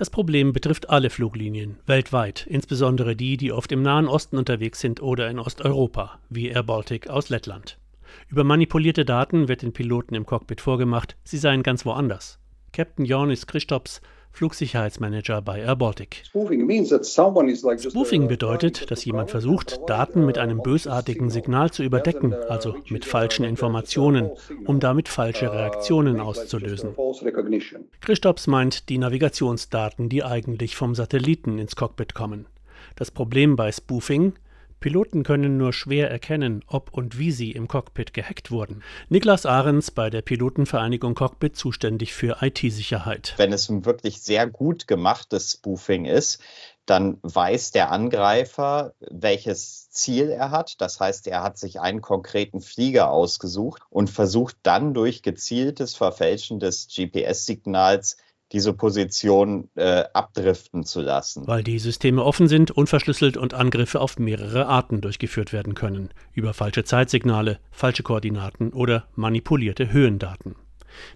Das Problem betrifft alle Fluglinien weltweit, insbesondere die, die oft im Nahen Osten unterwegs sind oder in Osteuropa, wie Air Baltic aus Lettland. Über manipulierte Daten wird den Piloten im Cockpit vorgemacht, sie seien ganz woanders. Captain Jornis Christops Flugsicherheitsmanager bei Air Baltic. Spoofing bedeutet, dass jemand versucht, Daten mit einem bösartigen Signal zu überdecken, also mit falschen Informationen, um damit falsche Reaktionen auszulösen. Christops meint die Navigationsdaten, die eigentlich vom Satelliten ins Cockpit kommen. Das Problem bei Spoofing Piloten können nur schwer erkennen, ob und wie sie im Cockpit gehackt wurden. Niklas Ahrens bei der Pilotenvereinigung Cockpit zuständig für IT-Sicherheit. Wenn es ein wirklich sehr gut gemachtes Spoofing ist, dann weiß der Angreifer, welches Ziel er hat. Das heißt, er hat sich einen konkreten Flieger ausgesucht und versucht dann durch gezieltes Verfälschen des GPS-Signals diese Position äh, abdriften zu lassen. Weil die Systeme offen sind, unverschlüsselt und Angriffe auf mehrere Arten durchgeführt werden können. Über falsche Zeitsignale, falsche Koordinaten oder manipulierte Höhendaten.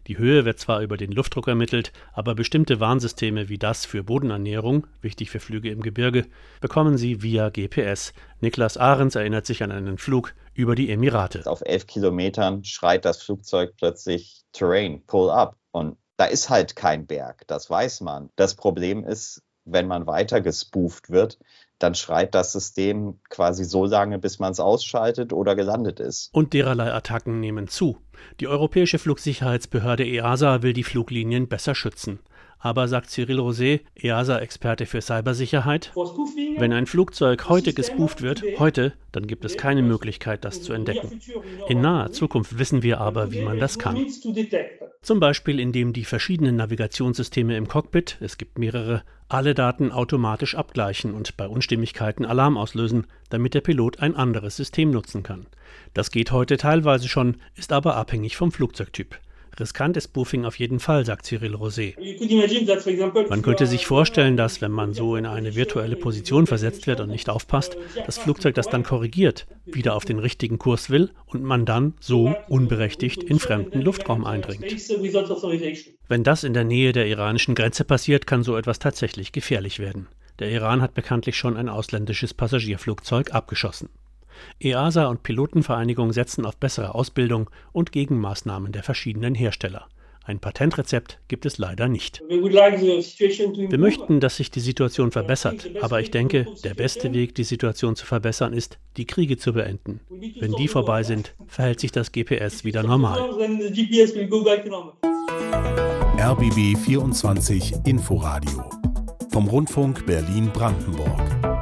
Die Höhe wird zwar über den Luftdruck ermittelt, aber bestimmte Warnsysteme wie das für Bodenernährung, wichtig für Flüge im Gebirge, bekommen sie via GPS. Niklas Ahrens erinnert sich an einen Flug über die Emirate. Auf elf Kilometern schreit das Flugzeug plötzlich Terrain, pull up. Und da ist halt kein Berg, das weiß man. Das Problem ist, wenn man weiter gespooft wird, dann schreit das System quasi so lange, bis man es ausschaltet oder gelandet ist. Und dererlei Attacken nehmen zu. Die Europäische Flugsicherheitsbehörde EASA will die Fluglinien besser schützen. Aber sagt Cyril Rosé, EASA-Experte für Cybersicherheit, wenn ein Flugzeug heute gespooft wird, heute, dann gibt es keine Möglichkeit, das zu entdecken. In naher Zukunft wissen wir aber, wie man das kann. Zum Beispiel, indem die verschiedenen Navigationssysteme im Cockpit, es gibt mehrere, alle Daten automatisch abgleichen und bei Unstimmigkeiten Alarm auslösen, damit der Pilot ein anderes System nutzen kann. Das geht heute teilweise schon, ist aber abhängig vom Flugzeugtyp. Riskant ist Spoofing auf jeden Fall, sagt Cyril Rosé. Man könnte sich vorstellen, dass, wenn man so in eine virtuelle Position versetzt wird und nicht aufpasst, das Flugzeug das dann korrigiert, wieder auf den richtigen Kurs will und man dann so unberechtigt in fremden Luftraum eindringt. Wenn das in der Nähe der iranischen Grenze passiert, kann so etwas tatsächlich gefährlich werden. Der Iran hat bekanntlich schon ein ausländisches Passagierflugzeug abgeschossen. EASA und Pilotenvereinigung setzen auf bessere Ausbildung und Gegenmaßnahmen der verschiedenen Hersteller. Ein Patentrezept gibt es leider nicht. Wir möchten, dass sich die Situation verbessert, aber ich denke, der beste Weg, die Situation zu verbessern, ist, die Kriege zu beenden. Wenn die vorbei sind, verhält sich das GPS wieder normal. RBB 24 Inforadio vom Rundfunk Berlin-Brandenburg.